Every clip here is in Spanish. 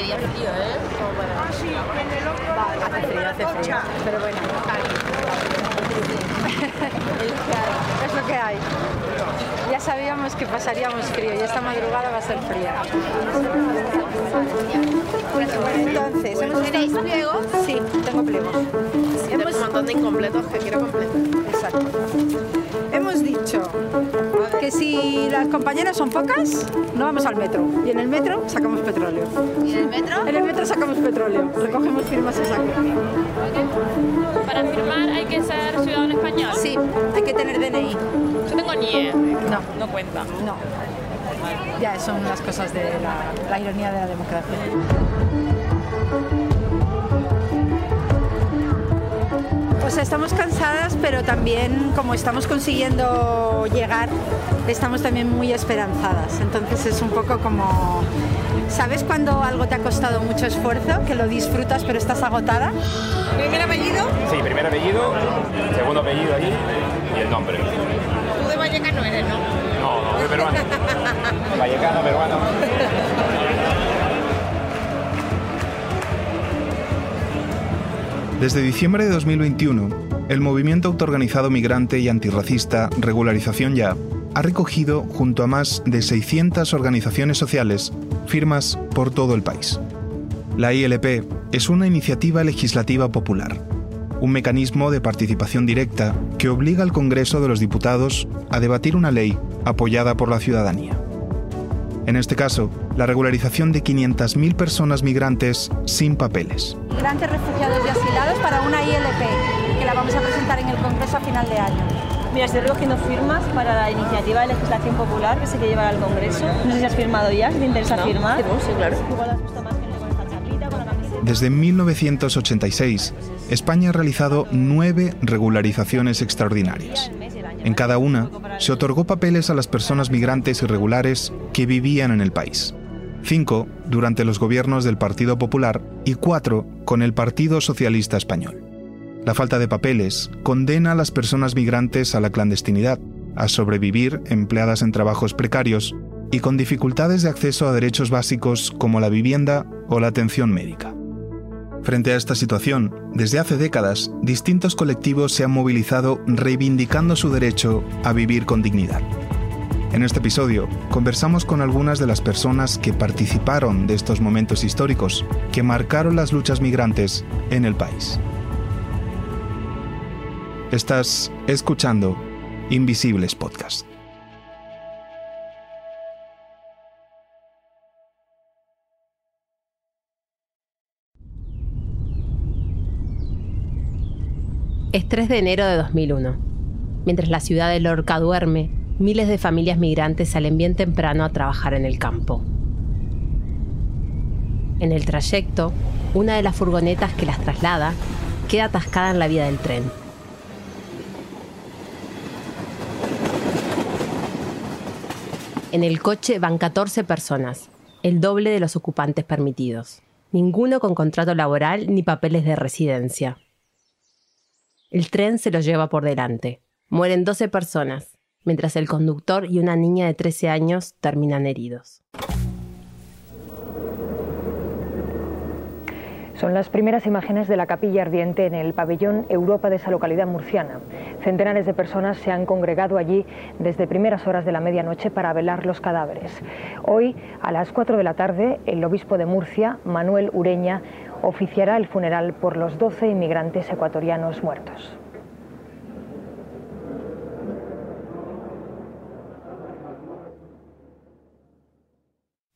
Hace día frío, ¿eh? Ah, sí, en el otro Hace frío, hace frío. Pero bueno, es lo que hay. Ya sabíamos que pasaríamos frío y esta madrugada va a ser fría. Entonces, ¿Tenéis pliego? Sí, tengo pliego. Tengo un montón de incompletos que quiero completar. Exacto. Que si las compañeras son pocas, no vamos al metro. Y en el metro sacamos petróleo. ¿Y en el metro? En el metro sacamos petróleo. Recogemos firmas a saco. Para firmar hay que ser ciudadano español. Sí, hay que tener DNI. Yo tengo NIE. No, No cuenta. no. Ya son las cosas de la, la ironía de la democracia. Pues estamos cansadas, pero también como estamos consiguiendo llegar, estamos también muy esperanzadas. Entonces es un poco como, ¿sabes cuando algo te ha costado mucho esfuerzo, que lo disfrutas pero estás agotada? ¿Primer apellido? Sí, primer apellido, segundo apellido allí y el nombre. Tú de Vallecano eres, ¿no? No, no, soy peruano. Vallecano, peruano. Desde diciembre de 2021, el movimiento autoorganizado migrante y antirracista Regularización Ya ha recogido, junto a más de 600 organizaciones sociales, firmas por todo el país. La ILP es una iniciativa legislativa popular, un mecanismo de participación directa que obliga al Congreso de los Diputados a debatir una ley apoyada por la ciudadanía. En este caso, la regularización de 500.000 personas migrantes sin papeles. Migrantes, refugiados y asilados para una ILP, que la vamos a presentar en el Congreso a final de año. Mira, estoy recogiendo firmas para la iniciativa de legislación popular que se quiere llevar al Congreso. No sé si has firmado ya, si te interesa firmar. Sí, claro. Igual has visto más gente con esta chapita, con la camiseta. Desde 1986, España ha realizado nueve regularizaciones extraordinarias. En cada una, se otorgó papeles a las personas migrantes irregulares que vivían en el país. Cinco durante los gobiernos del Partido Popular y cuatro con el Partido Socialista Español. La falta de papeles condena a las personas migrantes a la clandestinidad, a sobrevivir empleadas en trabajos precarios y con dificultades de acceso a derechos básicos como la vivienda o la atención médica. Frente a esta situación, desde hace décadas, distintos colectivos se han movilizado reivindicando su derecho a vivir con dignidad. En este episodio, conversamos con algunas de las personas que participaron de estos momentos históricos que marcaron las luchas migrantes en el país. Estás escuchando Invisibles Podcast. Es 3 de enero de 2001. Mientras la ciudad de Lorca duerme, miles de familias migrantes salen bien temprano a trabajar en el campo. En el trayecto, una de las furgonetas que las traslada queda atascada en la vía del tren. En el coche van 14 personas, el doble de los ocupantes permitidos. Ninguno con contrato laboral ni papeles de residencia. El tren se los lleva por delante. Mueren 12 personas, mientras el conductor y una niña de 13 años terminan heridos. Son las primeras imágenes de la capilla ardiente en el pabellón Europa de esa localidad murciana. Centenares de personas se han congregado allí desde primeras horas de la medianoche para velar los cadáveres. Hoy, a las 4 de la tarde, el obispo de Murcia, Manuel Ureña, oficiará el funeral por los 12 inmigrantes ecuatorianos muertos.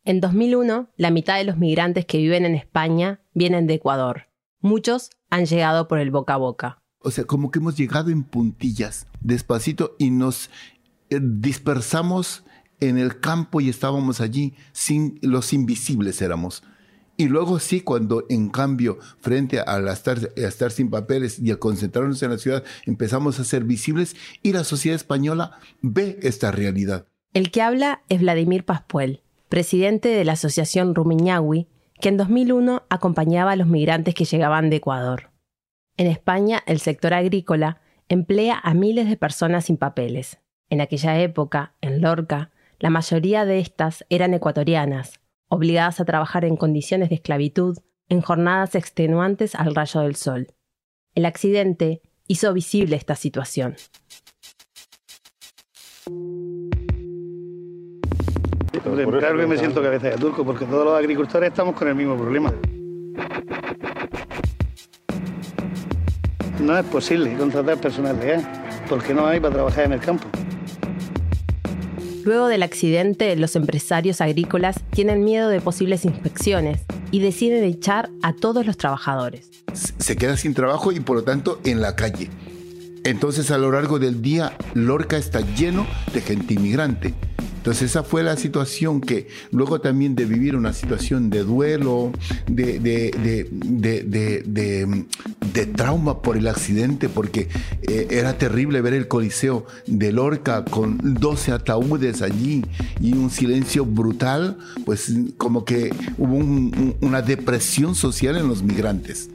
En 2001, la mitad de los migrantes que viven en España vienen de Ecuador. Muchos han llegado por el boca a boca. O sea, como que hemos llegado en puntillas, despacito, y nos eh, dispersamos en el campo y estábamos allí, sin los invisibles éramos. Y luego sí, cuando en cambio, frente estar, a estar sin papeles y a concentrarnos en la ciudad, empezamos a ser visibles y la sociedad española ve esta realidad. El que habla es Vladimir Paspuel, presidente de la Asociación Rumiñahui, que en 2001 acompañaba a los migrantes que llegaban de Ecuador. En España, el sector agrícola emplea a miles de personas sin papeles. En aquella época, en Lorca, la mayoría de estas eran ecuatorianas obligadas a trabajar en condiciones de esclavitud, en jornadas extenuantes al rayo del sol. El accidente hizo visible esta situación. Claro que me siento cabeza de turco porque todos los agricultores estamos con el mismo problema. No es posible contratar personal legal porque no hay para trabajar en el campo. Luego del accidente, los empresarios agrícolas tienen miedo de posibles inspecciones y deciden echar a todos los trabajadores. Se queda sin trabajo y por lo tanto en la calle. Entonces a lo largo del día Lorca está lleno de gente inmigrante. Entonces esa fue la situación que luego también de vivir una situación de duelo, de, de, de, de trauma por el accidente, porque eh, era terrible ver el Coliseo de Lorca con 12 ataúdes allí y un silencio brutal, pues como que hubo una depresión social en los migrantes.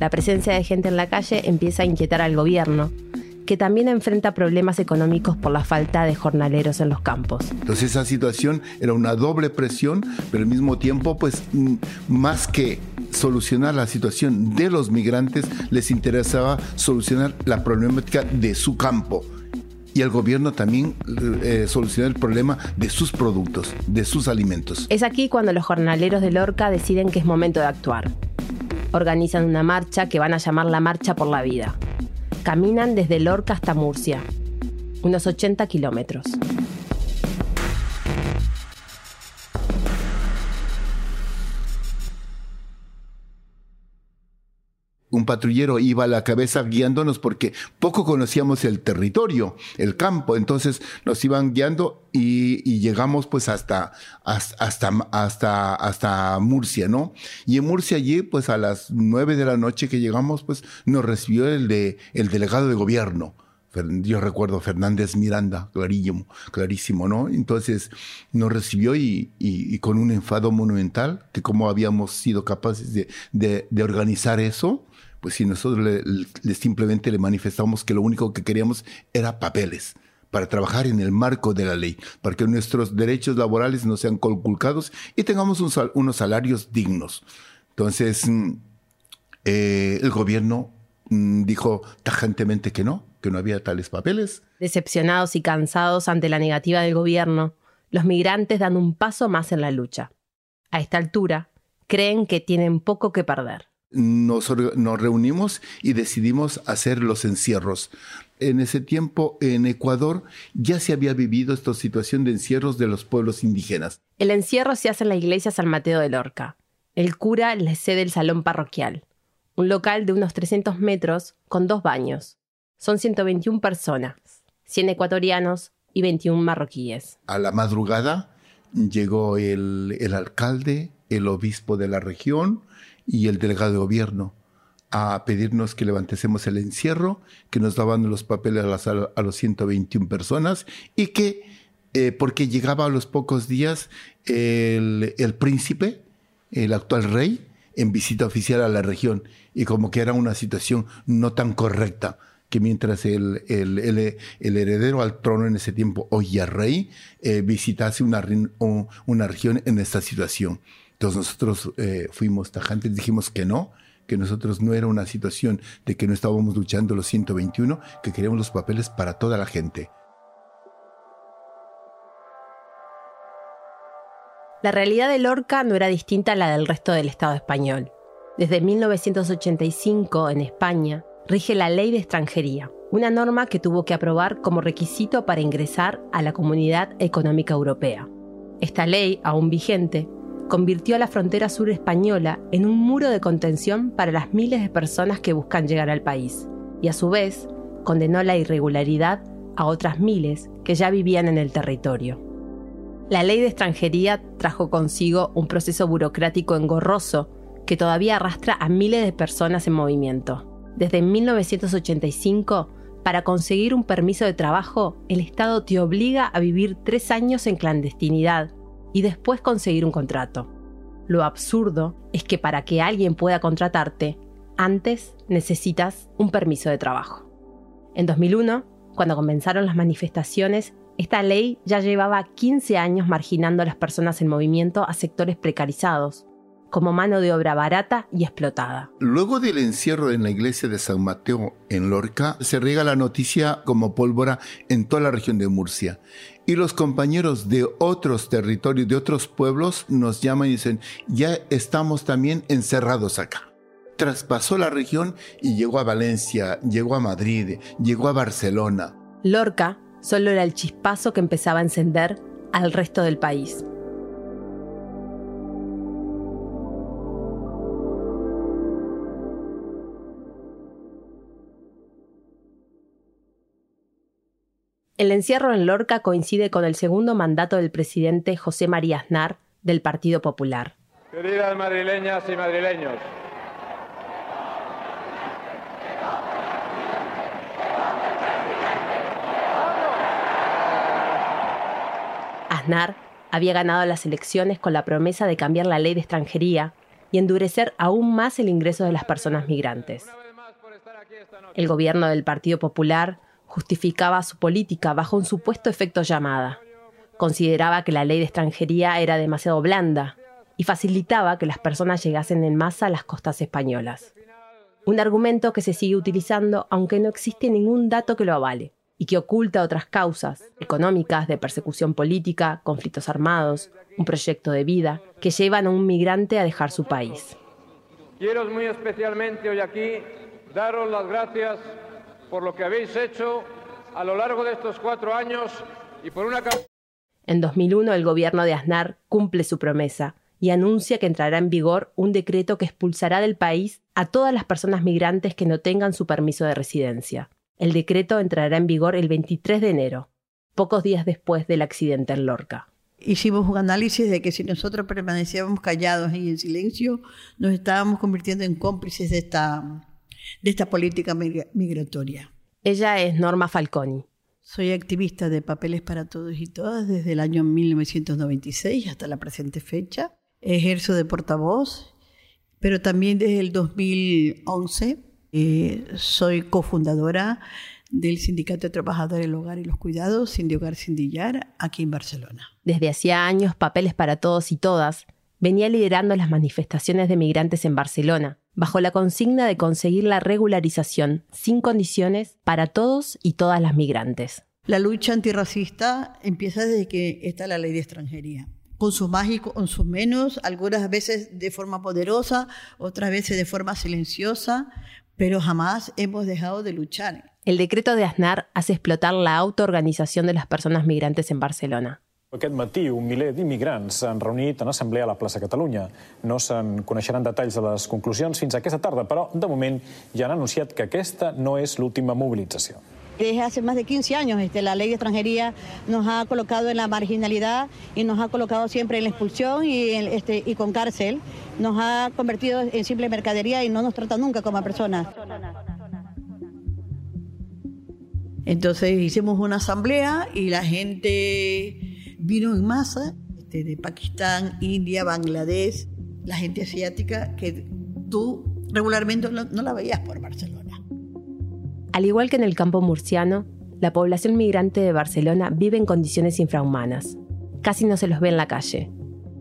La presencia de gente en la calle empieza a inquietar al gobierno, que también enfrenta problemas económicos por la falta de jornaleros en los campos. Entonces esa situación era una doble presión, pero al mismo tiempo, pues mm, más que solucionar la situación de los migrantes, les interesaba solucionar la problemática de su campo y el gobierno también eh, solucionar el problema de sus productos, de sus alimentos. Es aquí cuando los jornaleros de Lorca deciden que es momento de actuar. Organizan una marcha que van a llamar la Marcha por la Vida. Caminan desde Lorca hasta Murcia, unos 80 kilómetros. Un patrullero iba a la cabeza guiándonos porque poco conocíamos el territorio, el campo, entonces nos iban guiando y, llegamos pues hasta, hasta, hasta, hasta Murcia, ¿no? Y en Murcia allí pues a las nueve de la noche que llegamos pues nos recibió el, de, el delegado de gobierno. Yo recuerdo Fernández Miranda, clarísimo, clarísimo, ¿no? Entonces nos recibió y, con un enfado monumental, que cómo habíamos sido capaces de, de organizar eso, pues si nosotros le, simplemente le manifestamos que lo único que queríamos era papeles para trabajar en el marco de la ley, para que nuestros derechos laborales no sean conculcados y tengamos unos salarios dignos. Entonces, mm, eh, el gobierno mm, dijo tajantemente que no, que no había tales papeles. Decepcionados y cansados ante la negativa del gobierno, los migrantes dan un paso más en la lucha. A esta altura, creen que tienen poco que perder nos, reunimos y decidimos hacer los encierros. En ese tiempo, en Ecuador, ya se había vivido esta situación de encierros de los pueblos indígenas. El encierro se hace en la iglesia San Mateo de Lorca. El cura le cede el salón parroquial, un local de unos 300 metros con dos baños. Son 121 personas, 100 ecuatorianos y 21 marroquíes. A la madrugada llegó el, el alcalde, el obispo de la región, y el delegado de gobierno a pedirnos que levantésemos el encierro, que nos daban los papeles a, los 121 personas y que, eh, porque llegaba a los pocos días el, príncipe, el actual rey, en visita oficial a la región y como que era una situación no tan correcta que mientras el, el, heredero al trono en ese tiempo, hoy ya rey, eh, visitase una, una región en esta situación. Entonces nosotros eh, fuimos tajantes, dijimos que no, que nosotros no era una situación de que no estábamos luchando los 121, que queríamos los papeles para toda la gente. La realidad de Lorca no era distinta a la del resto del Estado español. Desde 1985, en España, rige la Ley de Extranjería, una norma que tuvo que aprobar como requisito para ingresar a la Comunidad Económica Europea. Esta ley, aún vigente, convirtió a la frontera sur española en un muro de contención para las miles de personas que buscan llegar al país, y a su vez condenó la irregularidad a otras miles que ya vivían en el territorio. La ley de extranjería trajo consigo un proceso burocrático engorroso que todavía arrastra a miles de personas en movimiento. Desde 1985, para conseguir un permiso de trabajo, el Estado te obliga a vivir tres años en clandestinidad y después conseguir un contrato. Lo absurdo es que para que alguien pueda contratarte, antes necesitas un permiso de trabajo. En 2001, cuando comenzaron las manifestaciones, Esta ley ya llevaba 15 años marginando a las personas en movimiento a sectores precarizados, como mano de obra barata y explotada. Luego del encierro en la iglesia de San Mateo en Lorca, se riega la noticia como pólvora en toda la región de Murcia. Y los compañeros de otros territorios, de otros pueblos, nos llaman y dicen, ya estamos también encerrados acá. Traspasó la región y llegó a Valencia, llegó a Madrid, llegó a Barcelona. Lorca solo era el chispazo que empezaba a encender al resto del país. El encierro en Lorca coincide con el segundo mandato del presidente José María Aznar del Partido Popular. Queridas madrileñas y madrileños, Aznar había ganado las elecciones con la promesa de cambiar la ley de extranjería y endurecer aún más el ingreso de las personas migrantes. El gobierno del Partido Popular justificaba su política bajo un supuesto efecto llamada. Consideraba que la ley de extranjería era demasiado blanda y facilitaba que las personas llegasen en masa a las costas españolas. Un argumento que se sigue utilizando aunque no existe ningún dato que lo avale y que oculta otras causas económicas, de persecución política, conflictos armados, un proyecto de vida, que llevan a un migrante a dejar su país. Quiero muy especialmente hoy aquí daros las gracias por lo que habéis hecho a lo largo de estos cuatro años y por una... En 2001 el gobierno de Aznar cumple su promesa y anuncia que entrará en vigor un decreto que expulsará del país a todas las personas migrantes que no tengan su permiso de residencia. El decreto entrará en vigor el 23 de enero, pocos días después del accidente en Lorca. Hicimos un análisis de que si nosotros permanecíamos callados y en silencio, nos estábamos convirtiendo en cómplices de esta, de esta política migratoria. Ella es Norma Falconi. Soy activista de Papeles para Todos y Todas desde el año 1996 hasta la presente fecha. Ejerzo de portavoz, pero también desde el 2011 eh, soy cofundadora del Sindicato de Trabajadores del Hogar y los Cuidados, Sin de Hogar Sin Dillar, aquí en Barcelona. Desde hacía años, Papeles para Todos y Todas venía liderando las manifestaciones de migrantes en Barcelona, bajo la consigna de conseguir la regularización sin condiciones para todos y todas las migrantes. La lucha antirracista empieza desde que está la ley de extranjería con sus más y con sus menos, algunas veces de forma poderosa, otras veces de forma silenciosa, pero jamás hemos dejado de luchar. El decreto de Aznar hace explotar la autoorganización de las personas migrantes en Barcelona. Aquest matí un miler d'immigrants s'han reunit en assemblea a la plaça Catalunya. No se'n coneixeran detalls de les conclusions fins aquesta tarda, però de moment ja han anunciat que aquesta no és l'última mobilització. Desde hace más de 15 años este, la ley de extranjería nos ha colocado en la marginalidad y nos ha colocado siempre en la expulsión y, este, y con cárcel. Nos ha convertido en simple mercadería y no nos trata nunca como personas. Entonces hicimos una asamblea y la gente vino en masa este, de Pakistán, India, Bangladesh, la gente asiática que tú regularmente no, no la veías por Barcelona. Al igual que en el campo murciano, la población migrante de Barcelona vive en condiciones infrahumanas. Casi no se los ve en la calle.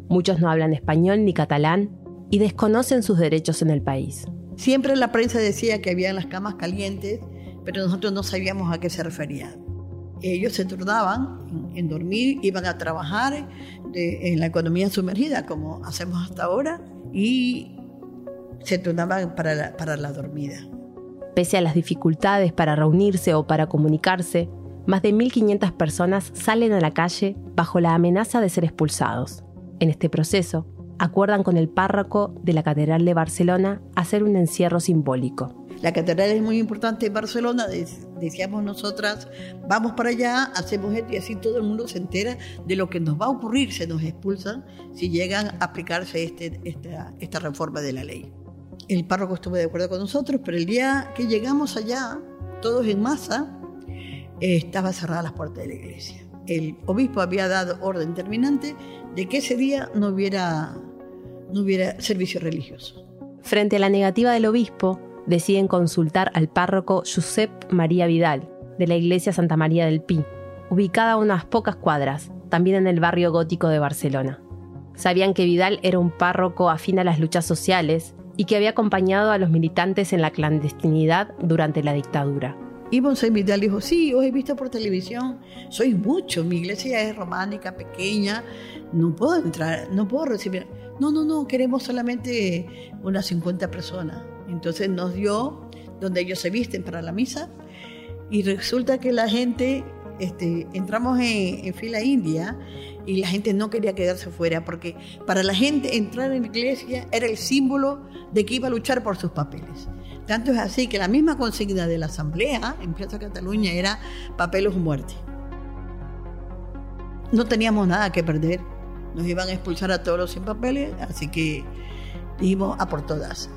Muchos no hablan español ni catalán y desconocen sus derechos en el país. Siempre la prensa decía que había las camas calientes pero nosotros no sabíamos a qué se refería. Ellos se turnaban en, dormir, iban a trabajar en la economía sumergida, como hacemos hasta ahora, y se turnaban para la, para la dormida. Pese a las dificultades para reunirse o para comunicarse, más de 1.500 personas salen a la calle bajo la amenaza de ser expulsados. En este proceso, acuerdan con el párroco de la Catedral de Barcelona hacer un encierro simbólico. La catedral es muy importante en Barcelona, decíamos nosotras, vamos para allá, hacemos esto y así todo el mundo se entera de lo que nos va a ocurrir, se nos expulsan si llegan a aplicarse este, esta, reforma de la ley. El párroco estuvo de acuerdo con nosotros, pero el día que llegamos allá, todos en masa, eh, estaban cerradas las puertas de la iglesia. El obispo había dado orden terminante de que ese día no hubiera, no hubiera servicio religioso. Frente a la negativa del obispo, deciden consultar al párroco Josep María Vidal, de la iglesia Santa María del Pi, ubicada a unas pocas cuadras, también en el barrio gótico de Barcelona. Sabían que Vidal era un párroco afín a las luchas sociales y que había acompañado a los militantes en la clandestinidad durante la dictadura. Y Monseñor Vidal dijo, sí, os he visto por televisión, sois muchos, mi iglesia es románica, pequeña, no puedo entrar, no puedo recibir. No, no, no, queremos solamente unas 50 personas. Entonces nos dio donde ellos se visten para la misa y resulta que la gente, este, entramos en, fila india y la gente no quería quedarse fuera porque para la gente entrar en la iglesia era el símbolo de que iba a luchar por sus papeles. Tanto es así que la misma consigna de la Asamblea en Plaza Cataluña era papeles o muerte. No teníamos nada que perder. Nos iban a expulsar a todos los sin papeles, así que dijimos a por todas.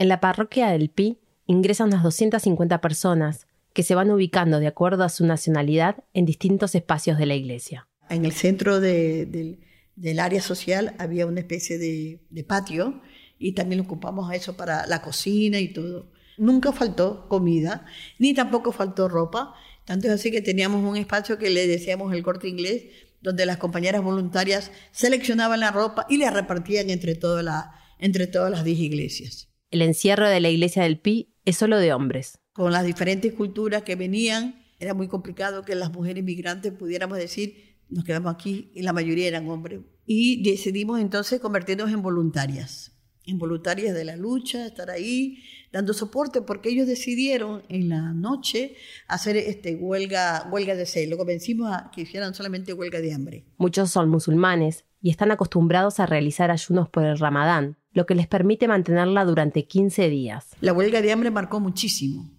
En la parroquia del Pi ingresan unas 250 personas que se van ubicando de acuerdo a su nacionalidad en distintos espacios de la iglesia. En el centro de, de, del área social había una especie de, patio y también ocupamos eso para la cocina y todo. Nunca faltó comida, ni tampoco faltó ropa. Tanto es así que teníamos un espacio que le decíamos el corte inglés, donde las compañeras voluntarias seleccionaban la ropa y la repartían entre, toda la, entre todas las 10 iglesias. El encierro de la iglesia del Pi es solo de hombres. Con las diferentes culturas que venían, era muy complicado que las mujeres migrantes pudiéramos decir, nos quedamos aquí y la mayoría eran hombres. Y decidimos entonces convertirnos en voluntarias, en voluntarias de la lucha, estar ahí dando soporte, porque ellos decidieron en la noche hacer este, huelga, huelga de sed. Lo convencimos a que hicieran solamente huelga de hambre. Muchos son musulmanes y están acostumbrados a realizar ayunos por el ramadán, lo que les permite mantenerla durante 15 días. La huelga de hambre marcó muchísimo,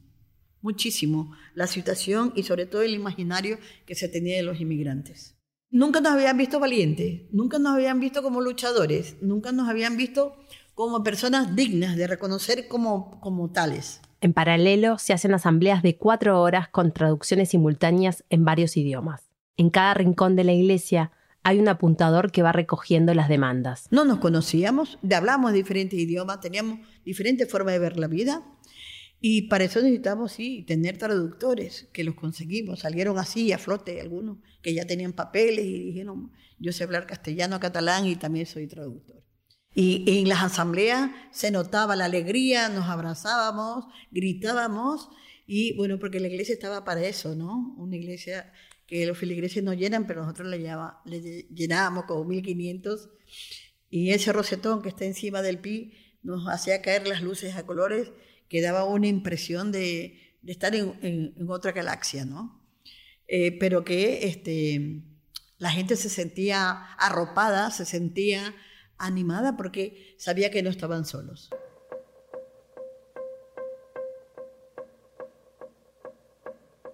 muchísimo la situación y sobre todo el imaginario que se tenía de los inmigrantes. Nunca nos habían visto valientes, nunca nos habían visto como luchadores, nunca nos habían visto como personas dignas de reconocer como, como tales. En paralelo, se hacen asambleas de cuatro horas con traducciones simultáneas en varios idiomas. En cada rincón de la iglesia hay un apuntador que va recogiendo las demandas. No nos conocíamos, hablamos diferentes idiomas, teníamos diferentes formas de ver la vida y para eso necesitamos, sí, tener traductores, que los conseguimos. Salieron así a flote algunos que ya tenían papeles y dijeron, yo sé hablar castellano, catalán y también soy traductor. Y en las asambleas se notaba la alegría, nos abrazábamos, gritábamos y bueno, porque la iglesia estaba para eso, ¿no? Una iglesia que los feligreses no llenan, pero nosotros le, llenábamos como 1500 y ese rosetón que está encima del pi nos hacía caer las luces a colores que daba una impresión de, estar en, otra galaxia, ¿no? Eh, pero que este, la gente se sentía arropada, se sentía animada porque sabía que no estaban solos.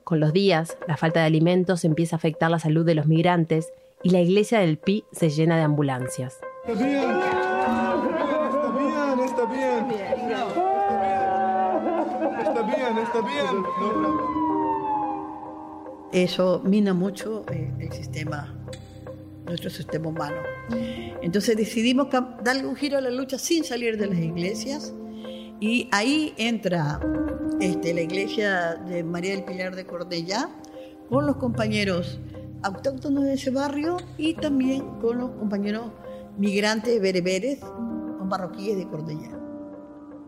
Con los días, la falta de alimentos empieza a afectar la salud de los migrantes y la iglesia del Pi se llena de ambulancias. Está bien, está bien, está bien. Está bien, está bien. Eso mina mucho eh, el sistema, nuestro sistema humano. Entonces decidimos darle un giro a la lucha sin salir de las iglesias y ahí entra este, la iglesia de María del Pilar de Cordella con los compañeros autóctonos de ese barrio y también con los compañeros migrantes bereberes o marroquíes de Cordella.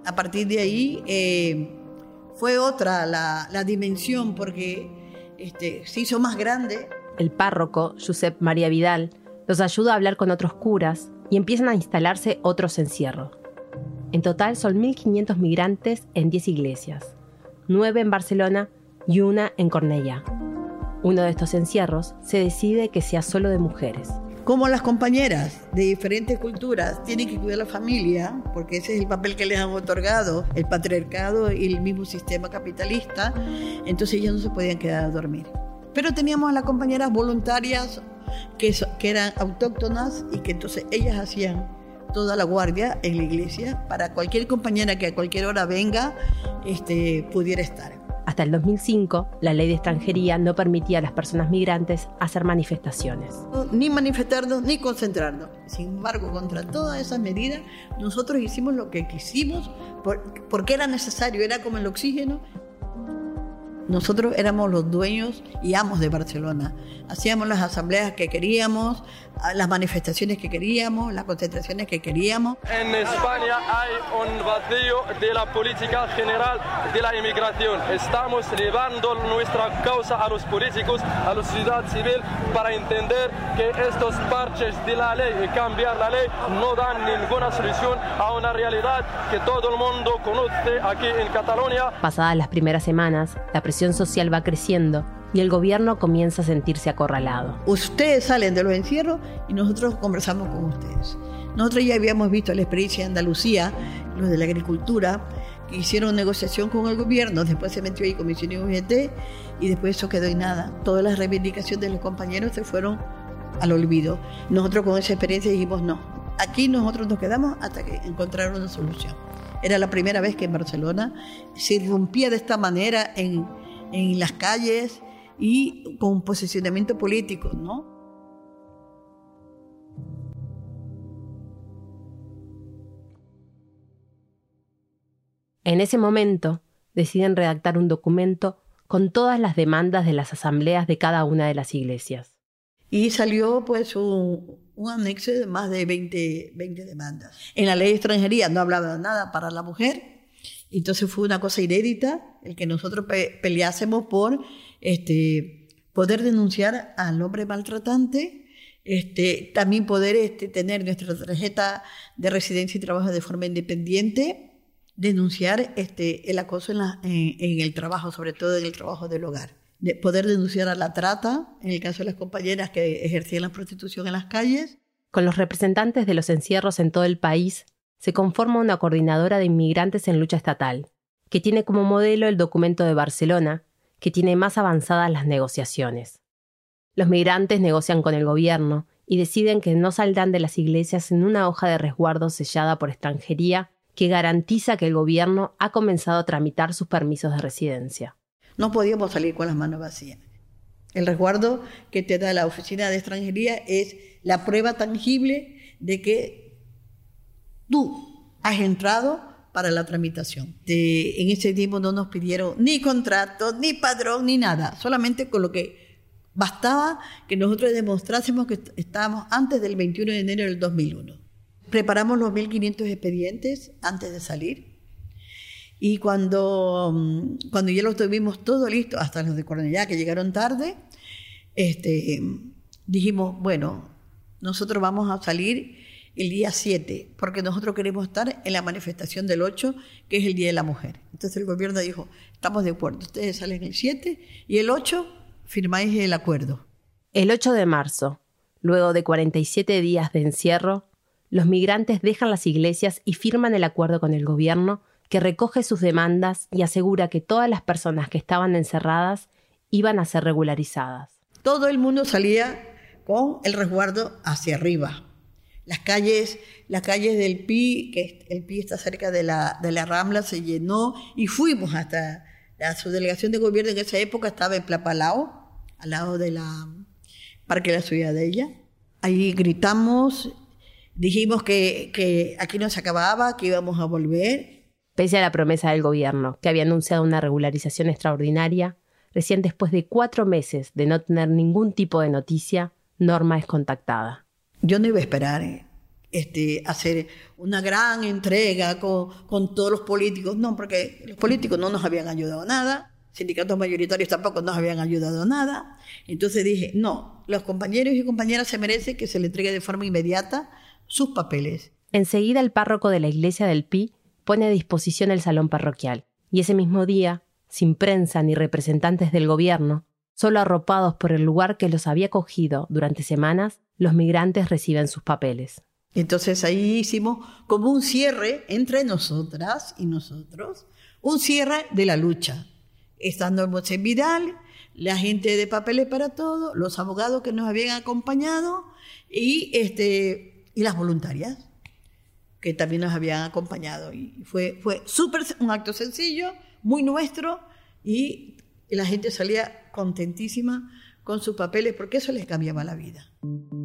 A partir de ahí eh, fue otra la, la dimensión porque este, se hizo más grande. El párroco, Josep María Vidal, los ayuda a hablar con otros curas y empiezan a instalarse otros encierros. En total son 1.500 migrantes en 10 iglesias, 9 en Barcelona y una en Cornellá. Uno de estos encierros se decide que sea solo de mujeres. Como las compañeras de diferentes culturas tienen que cuidar la familia, porque ese es el papel que les han otorgado el patriarcado y el mismo sistema capitalista, entonces ellas no se podían quedar a dormir. Pero teníamos a las compañeras voluntarias que, que eran autóctonas y que entonces ellas hacían toda la guardia en la iglesia para cualquier compañera que a cualquier hora venga este, pudiera estar. Hasta el 2005, la ley de extranjería no permitía a las personas migrantes hacer manifestaciones. Ni manifestarnos ni concentrarnos. Sin embargo, contra todas esas medidas, nosotros hicimos lo que quisimos porque era necesario, era como el oxígeno nosotros éramos los dueños y amos de Barcelona. Hacíamos las asambleas que queríamos, las manifestaciones que queríamos, las concentraciones que queríamos. En España hay un vacío de la política general de la inmigración. Estamos llevando nuestra causa a los políticos, a la sociedad civil, para entender que estos parches de la ley y cambiar la ley no dan ninguna solución a una realidad que todo el mundo conoce aquí en Cataluña. Pasadas las primeras semanas, la presión social va creciendo y el gobierno comienza a sentirse acorralado. Ustedes salen de los encierros y nosotros conversamos con ustedes. Nosotros ya habíamos visto la experiencia de Andalucía, los de la agricultura, que hicieron negociación con el gobierno, después se metió ahí Comisión UGT y después eso quedó en nada. Todas las reivindicaciones de los compañeros se fueron al olvido. Nosotros con esa experiencia dijimos no, aquí nosotros nos quedamos hasta que encontraron una solución. Era la primera vez que en Barcelona se irrumpía de esta manera en, en las calles y con posicionamiento político, ¿no? En ese momento deciden redactar un documento con todas las demandas de las asambleas de cada una de las iglesias. Y salió pues un, anexo de más de 20, 20 demandas. En la ley de extranjería no hablaba nada para la mujer, entonces fue una cosa inédita el que nosotros peleásemos por este, poder denunciar al hombre maltratante, este, también poder este, tener nuestra tarjeta de residencia y trabajo de forma independiente, denunciar este, el acoso en, el trabajo, sobre todo en el trabajo del hogar. De poder denunciar a la trata, en el caso de las compañeras que ejercían la prostitución en las calles. Con los representantes de los encierros en todo el país, se conforma una coordinadora de inmigrantes en lucha estatal, que tiene como modelo el documento de Barcelona, que tiene más avanzadas las negociaciones. Los migrantes negocian con el gobierno y deciden que no saldrán de las iglesias en una hoja de resguardo sellada por extranjería que garantiza que el gobierno ha comenzado a tramitar sus permisos de residencia. No podíamos salir con las manos vacías. El resguardo que te da la oficina de extranjería es la prueba tangible de que tú has entrado para la tramitación. en ese tiempo no nos pidieron ni contrato, ni padrón, ni nada, solamente con lo que bastaba que nosotros demostrásemos que estábamos antes del 21 de enero del 2001. Preparamos los 1.500 expedientes antes de salir y cuando, mm, cuando ya los tuvimos todo listo, hasta los de Cornellá que llegaron tarde, este, dijimos, bueno, nosotros vamos a salir el día 7, porque nosotros queremos estar en la manifestación del 8, que es el Día de la Mujer. Entonces el gobierno dijo, estamos de acuerdo, ustedes salen el 7 y el 8 firmáis el acuerdo. El 8 de marzo, luego de 47 días de encierro, los migrantes dejan las iglesias y firman el acuerdo con el gobierno que recoge sus demandas y asegura que todas las personas que estaban encerradas iban a ser regularizadas. Todo el mundo salía con el resguardo hacia arriba, las calles, las calles del Pi, que el Pi está cerca de la, de la Rambla, se llenó y fuimos hasta la subdelegación de gobierno en esa época estaba en Plapalao, al lado de la Parque de la Ciudadella. Ahí gritamos, dijimos que, que aquí no se acababa, que íbamos a volver. Pese a la promesa del gobierno, que había anunciado una regularización extraordinaria, recién después de cuatro meses de no tener ningún tipo de noticia, Norma es contactada. Yo no iba a esperar este, hacer una gran entrega con, con, todos los políticos, no, porque los políticos no nos habían ayudado nada, sindicatos mayoritarios tampoco nos habían ayudado nada. Entonces dije, no, los compañeros y compañeras se merecen que se les entregue de forma inmediata sus papeles. Enseguida el párroco de la iglesia del Pi pone a disposición el salón parroquial, y ese mismo día, sin prensa ni representantes del gobierno, solo arropados por el lugar que los había cogido durante semanas, los migrantes reciben sus papeles. Entonces ahí hicimos como un cierre entre nosotras y nosotros, un cierre de la lucha. Estando en Vidal, la gente de Papeles para Todo, los abogados que nos habían acompañado y, este, y las voluntarias que también nos habían acompañado. Y fue, fue súper un acto sencillo, muy nuestro, y la gente salía contentísima con sus papeles porque eso les cambiaba la vida.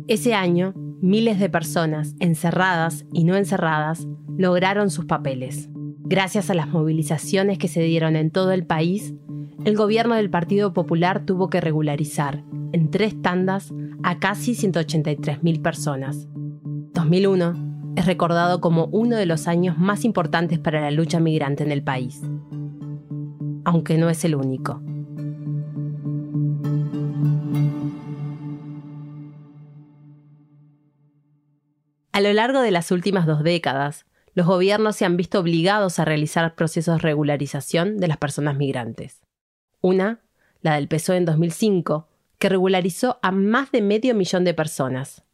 Ese año, miles de personas, encerradas y no encerradas, lograron sus papeles. Gracias a las movilizaciones que se dieron en todo el país, el gobierno del Partido Popular tuvo que regularizar, en tres tandas, a casi 183.000 personas. 2001 es recordado como uno de los años más importantes para la lucha migrante en el país, aunque no es el único. A lo largo de las últimas dos décadas, los gobiernos se han visto obligados a realizar procesos de regularización de las personas migrantes. Una, la del PSOE en 2005, que regularizó a más de medio millón de personas.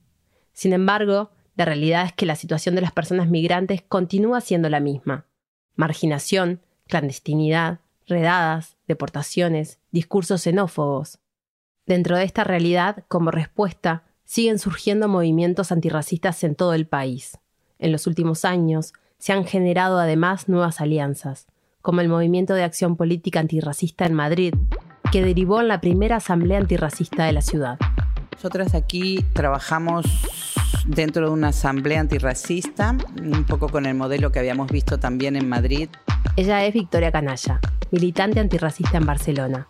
Sin embargo, la realidad es que la situación de las personas migrantes continúa siendo la misma. Marginación, clandestinidad, redadas, deportaciones, discursos xenófobos. Dentro de esta realidad, como respuesta, siguen surgiendo movimientos antirracistas en todo el país. En los últimos años se han generado además nuevas alianzas, como el Movimiento de Acción Política Antirracista en Madrid, que derivó en la primera asamblea antirracista de la ciudad. Nosotras aquí trabajamos dentro de una asamblea antirracista, un poco con el modelo que habíamos visto también en Madrid. Ella es Victoria Canalla, militante antirracista en Barcelona.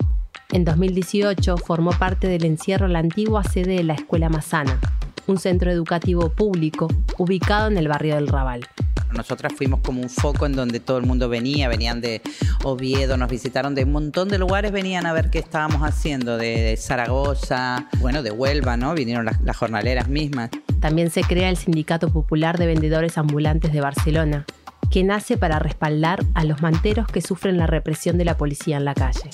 En 2018 formó parte del encierro en la antigua sede de la Escuela Mazana, un centro educativo público ubicado en el barrio del Raval. Nosotras fuimos como un foco en donde todo el mundo venía, venían de Oviedo, nos visitaron de un montón de lugares, venían a ver qué estábamos haciendo, de Zaragoza, bueno, de Huelva, ¿no? Vinieron las, las jornaleras mismas. También se crea el Sindicato Popular de Vendedores Ambulantes de Barcelona, que nace para respaldar a los manteros que sufren la represión de la policía en la calle.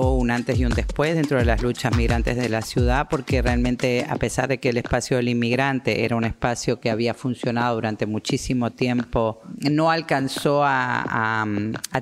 Un antes y un después dentro de las luchas migrantes de la ciudad, porque realmente a pesar de que el espacio del inmigrante era un espacio que había funcionado durante muchísimo tiempo, no alcanzó a,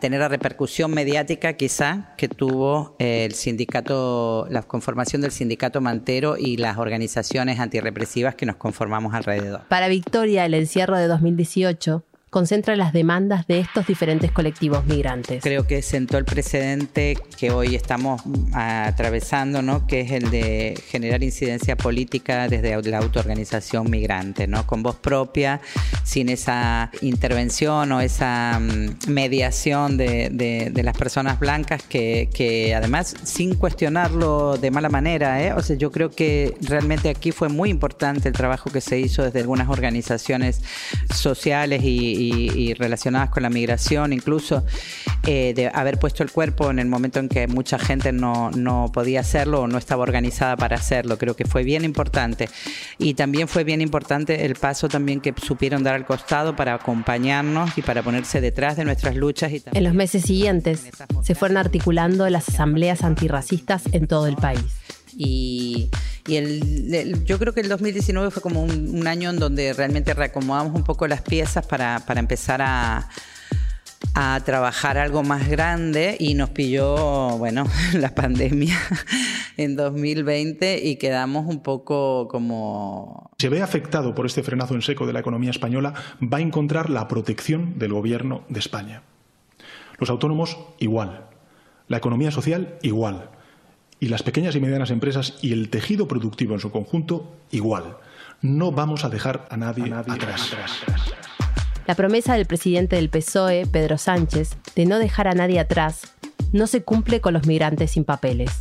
tener la repercusión mediática quizá que tuvo el sindicato, la conformación del sindicato Mantero y las organizaciones antirrepresivas que nos conformamos alrededor. Para Victoria, el encierro de 2018 concentra las demandas de estos diferentes colectivos migrantes. Creo que sentó el precedente que hoy estamos atravesando, ¿no? que es el de generar incidencia política desde la autoorganización migrante, ¿no? con voz propia, sin esa intervención o esa mm, mediación de, de, las personas blancas que, que, además sin cuestionarlo de mala manera, ¿eh? o sea, yo creo que realmente aquí fue muy importante el trabajo que se hizo desde algunas organizaciones sociales y, y, relacionadas con la migración, incluso eh, de haber puesto el cuerpo en el momento en que mucha gente no, no podía hacerlo o no estaba organizada para hacerlo. Creo que fue bien importante. Y también fue bien importante el paso también que supieron dar al costado para acompañarnos y para ponerse detrás de nuestras luchas. Y en los meses siguientes se fueron articulando las asambleas antirracistas en todo el país. Y, y el, yo creo que el 2019 fue como un, año en donde realmente reacomodamos un poco las piezas para, para empezar a, a trabajar algo más grande y nos pilló, bueno, la pandemia en 2020 y quedamos un poco como... Se ve afectado por este frenazo en seco de la economía española, va a encontrar la protección del gobierno de España. Los autónomos igual, la economía social igual y las pequeñas y medianas empresas y el tejido productivo en su conjunto igual. No vamos a dejar a nadie, atrás. La promesa del presidente del PSOE, Pedro Sánchez, de no dejar a nadie atrás, no se cumple con los migrantes sin papeles.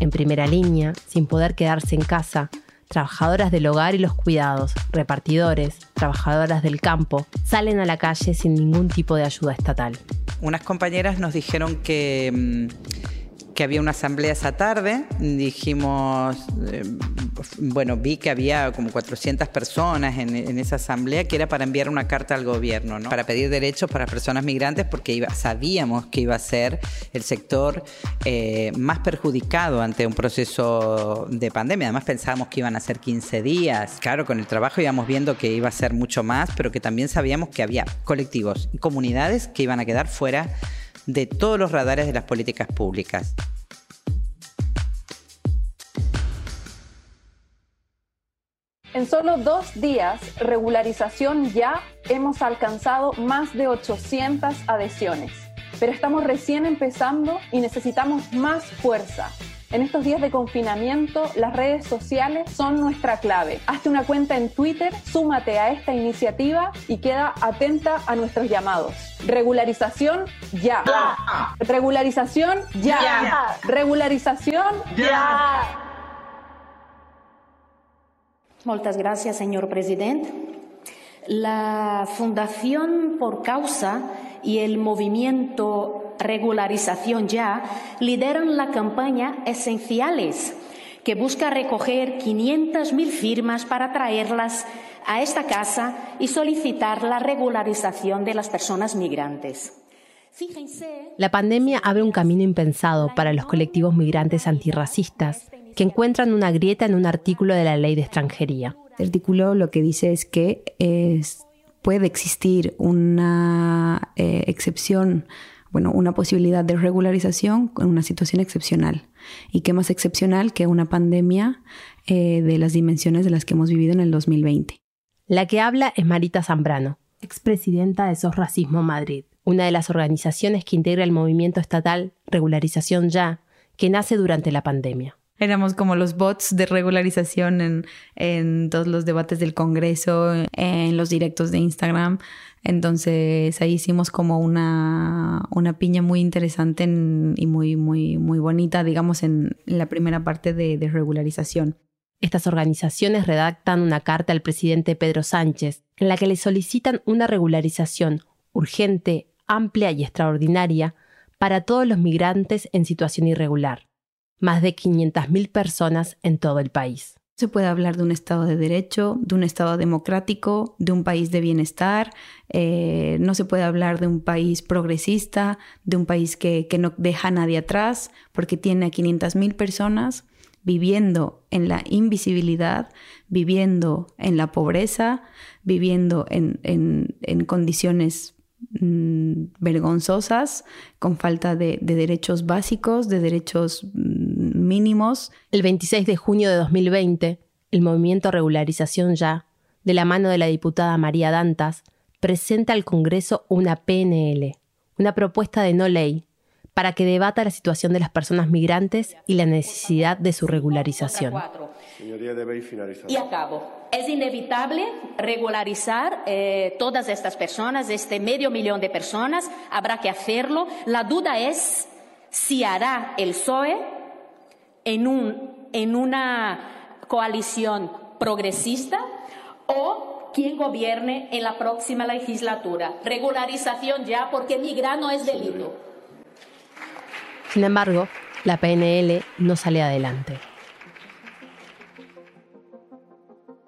En primera línea, sin poder quedarse en casa, trabajadoras del hogar y los cuidados, repartidores, trabajadoras del campo, salen a la calle sin ningún tipo de ayuda estatal. Unas compañeras nos dijeron que mm, que había una asamblea esa tarde. Dijimos, eh, bueno, vi que había como 400 personas en, esa asamblea que era para enviar una carta al gobierno, ¿no? para pedir derechos para personas migrantes porque sabíamos que iba a ser el sector eh, más perjudicado ante un proceso de pandemia. Además pensábamos que iban a ser 15 días. Claro, con el trabajo íbamos viendo que iba a ser mucho más, pero que también sabíamos que había colectivos y comunidades que iban a quedar fuera de todos los radares de las políticas públicas. En solo dos días, regularización ya hemos alcanzado más de 800 adhesiones, pero estamos recién empezando y necesitamos más fuerza. En estos días de confinamiento, las redes sociales son nuestra clave. Hazte una cuenta en Twitter, súmate a esta iniciativa y queda atenta a nuestros llamados. Regularización ya. Regularización ya. Regularización ya. Muchas gracias, señor presidente. La Fundación por Causa y el movimiento Regularización Ya lideran la campaña Esenciales, que busca recoger 500.000 firmas para traerlas a esta casa y solicitar la regularización de las personas migrantes. La pandemia abre un camino impensado para los colectivos migrantes antirracistas que encuentran una grieta en un artículo de la ley de extranjería. El artículo lo que dice es que puede existir una eh, excepción bueno, una posibilidad de regularización con una situación excepcional. ¿Y qué más excepcional que una pandemia eh, de las dimensiones de las que hemos vivido en el 2020? La que habla es Marita Zambrano, expresidenta de SOS Racismo Madrid, una de las organizaciones que integra el movimiento estatal Regularización Ya, que nace durante la pandemia. Éramos como los bots de regularización en, en, todos los debates del Congreso, en los directos de Instagram. Entonces ahí hicimos como una, una piña muy interesante y muy, muy, muy bonita, digamos, en, la primera parte de, de regularización. Estas organizaciones redactan una carta al presidente Pedro Sánchez en la que le solicitan una regularización urgente, amplia y extraordinaria para todos los migrantes en situación irregular más de 500.000 personas en todo el país. Se puede hablar de un Estado de Derecho, de un Estado democrático, de un país de bienestar. Eh, no se puede hablar de un país progresista, de un país que, no deja a nadie atrás, porque tiene a 500.000 personas viviendo en la invisibilidad, viviendo en la pobreza, viviendo en, en condiciones Mm, vergonzosas, con falta de, derechos básicos, de derechos mm, mínimos. El 26 de junio de 2020, el movimiento Regularización Ya, de la mano de la diputada María Dantas, presenta al Congreso una PNL, una propuesta de no ley, para que debata la situación de las personas migrantes y la necesidad de su regularización. Señoría, debe finalizar. Y acabo. Es inevitable regularizar eh, todas estas personas, este medio millón de personas. Habrá que hacerlo. La duda es si hará el PSOE en, un, en una coalición progresista o quien gobierne en la próxima legislatura. Regularización ya, porque migrar no es delito. Sin embargo, la PNL no sale adelante.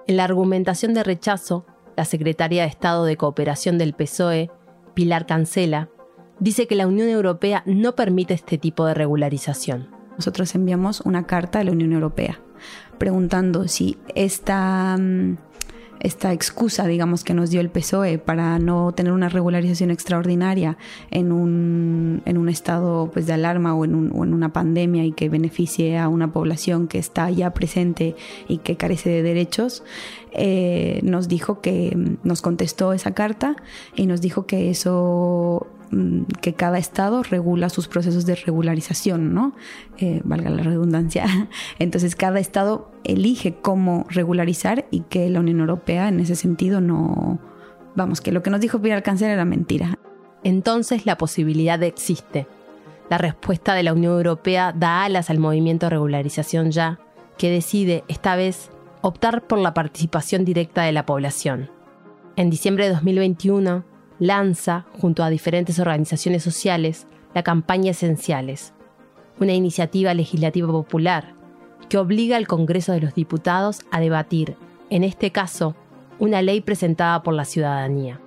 En la argumentación de rechazo, la secretaria de Estado de Cooperación del PSOE, Pilar Cancela, dice que la Unión Europea no permite este tipo de regularización. Nosotros enviamos una carta a la Unión Europea preguntando si esta mm, esta excusa, digamos, que nos dio el PSOE para no tener una regularización extraordinaria en un, en un estado pues, de alarma o en, una pandemia y que beneficie a una población que está ya presente y que carece de derechos, eh, nos dijo que nos contestó esa carta y nos dijo que eso Mm, que cada estado regula sus procesos de regularización, ¿no? Eh, valga la redundancia. Entonces cada estado elige cómo regularizar y que la Unión Europea en ese sentido no... Vamos, que lo que nos dijo Pilar Cáncer era mentira. Entonces la posibilidad existe. La respuesta de la Unión Europea da alas al movimiento de regularización ya, que decide, esta vez, optar por la participación directa de la población. En diciembre de 2021, lanza, junto a diferentes organizaciones sociales, la campaña Esenciales, una iniciativa legislativa popular que obliga al Congreso de los Diputados a debatir, en este caso, una ley presentada por la ciudadanía.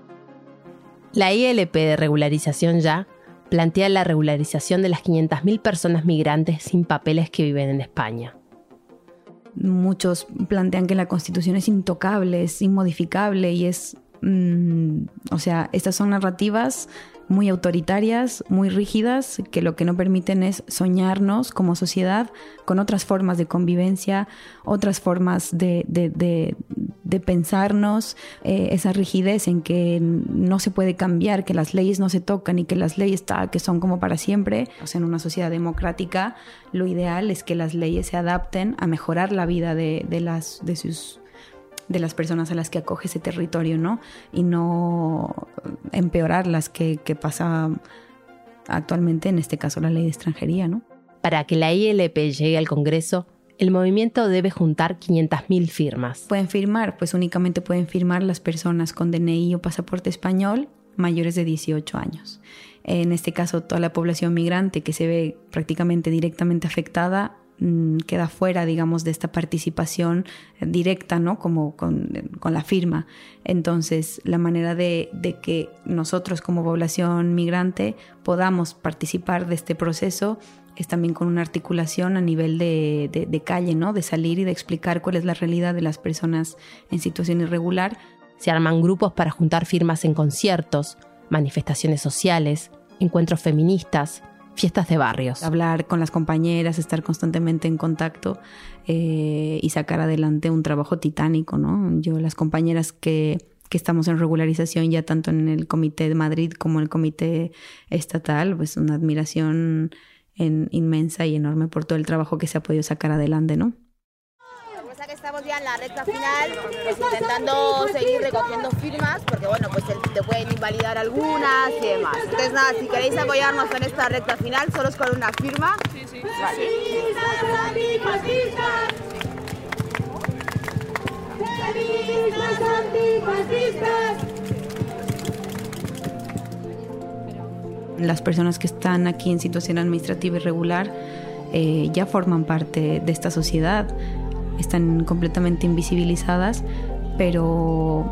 La ILP de regularización ya plantea la regularización de las 500.000 personas migrantes sin papeles que viven en España. Muchos plantean que la constitución es intocable, es inmodificable y es Mm, o sea, estas son narrativas muy autoritarias, muy rígidas, que lo que no permiten es soñarnos como sociedad con otras formas de convivencia, otras formas de, pensarnos, eh, esa rigidez en que no se puede cambiar, que las leyes no se tocan y que las leyes que son como para siempre. En una sociedad democrática lo ideal es que las leyes se adapten a mejorar la vida de, las, de sus de las personas a las que acoge ese territorio, ¿no? Y no empeorar las que, que pasa actualmente, en este caso la ley de extranjería, ¿no? Para que la ILP llegue al Congreso, el movimiento debe juntar 500.000 firmas. Pueden firmar, pues únicamente pueden firmar las personas con DNI o pasaporte español mayores de 18 años. En este caso, toda la población migrante que se ve prácticamente directamente afectada Mm, queda fuera, digamos, de esta participación directa, ¿no? Como con, la firma. Entonces, la manera de, que nosotros como población migrante podamos participar de este proceso es también con una articulación a nivel de, de, calle, ¿no? De salir y de explicar cuál es la realidad de las personas en situación irregular. Se arman grupos para juntar firmas en conciertos, manifestaciones sociales, encuentros feministas, fiestas de barrios. Hablar con las compañeras, estar constantemente en contacto eh, y sacar adelante un trabajo titánico, ¿no? Yo, las compañeras que, que estamos en regularización ya tanto en el Comité de Madrid como en el Comité Estatal, pues una admiración inmensa y enorme por todo el trabajo que se ha podido sacar adelante, ¿no? Estamos ya en la recta final, pues intentando seguir recogiendo firmas, porque bueno, pues te pueden invalidar algunas y demás. Entonces nada, si queréis apoyarnos en esta recta final, solo es con una firma. Sí, sí. Vale. Las personas que están aquí en situación administrativa irregular eh, ya forman parte de esta sociedad están completamente invisibilizadas, pero,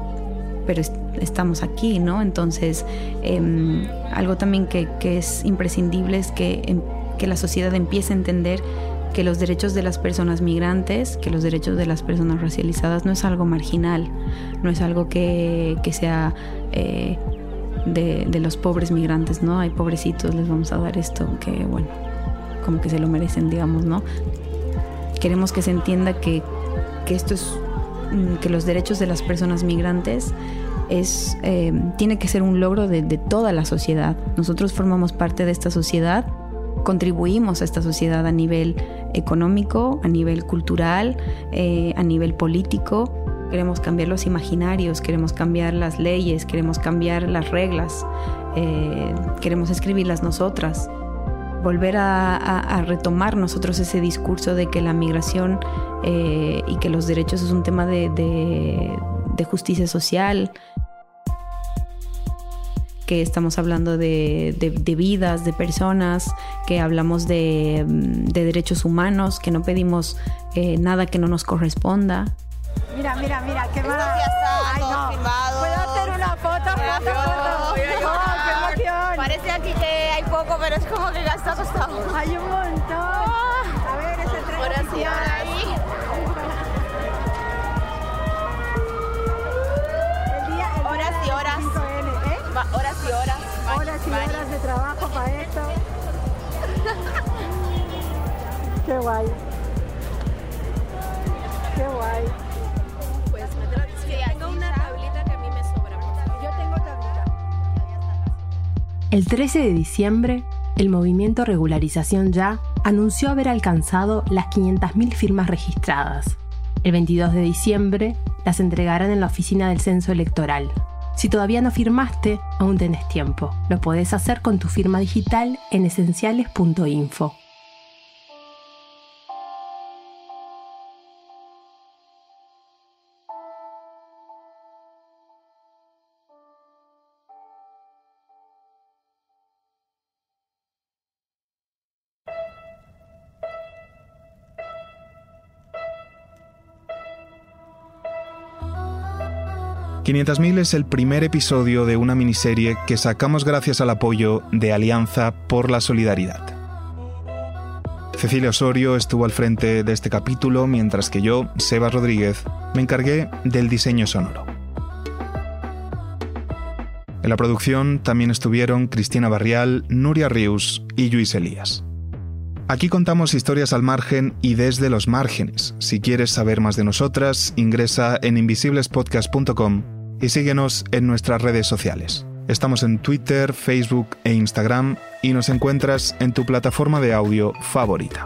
pero estamos aquí, ¿no? Entonces, em, algo también que, es imprescindible es que, em, que la sociedad empiece a entender que los derechos de las personas migrantes, que los derechos de las personas racializadas no es algo marginal, no es algo que, sea eh, de, de, los pobres migrantes, ¿no? Hay pobrecitos, les vamos a dar esto, que bueno, como que se lo merecen, digamos, ¿no? Queremos que se entienda que, esto es mm, que los derechos de las personas migrantes es, eh, tiene que ser un logro de, toda la sociedad. Nosotros formamos parte de esta sociedad, contribuimos a esta sociedad a nivel económico, a nivel cultural, eh, a nivel político. Queremos cambiar los imaginarios, queremos cambiar las leyes, queremos cambiar las reglas, eh, queremos escribirlas nosotras volver a, retomar nosotros ese discurso de que la migración eh, y que los derechos es un tema de, justicia social, que estamos hablando de, vidas, de personas, que hablamos de, derechos humanos, que no pedimos eh, nada que no nos corresponda. Mira, mira, mira, qué maravilla. Ay, no. ¿Puedo hacer una foto? Foto, foto. Oh, qué emoción. Parece aquí que poco, pero es como que gasta costado. Hay un montón. A ver, ese tren. Horas y horas. Ahí. El día, el horas y horas. 5N, ¿eh? horas y horas. Horas y horas de trabajo para esto. Qué guay. Qué guay. El 13 de diciembre, el movimiento Regularización Ya anunció haber alcanzado las 500.000 firmas registradas. El 22 de diciembre las entregarán en la oficina del censo electoral. Si todavía no firmaste, aún tenés tiempo. Lo podés hacer con tu firma digital en esenciales.info. ...500.000 es el primer episodio de una miniserie que sacamos gracias al apoyo de Alianza por la Solidaridad. Cecilia Osorio estuvo al frente de este capítulo, mientras que yo, Sebas Rodríguez, me encargué del diseño sonoro. En la producción también estuvieron Cristina Barrial, Nuria Rius y Luis Elías. Aquí contamos historias al margen y desde los márgenes. Si quieres saber más de nosotras, ingresa en invisiblespodcast.com y síguenos en nuestras redes sociales. Estamos en Twitter, Facebook e Instagram y nos encuentras en tu plataforma de audio favorita.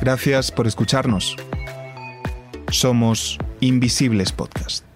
Gracias por escucharnos. Somos Invisibles Podcast.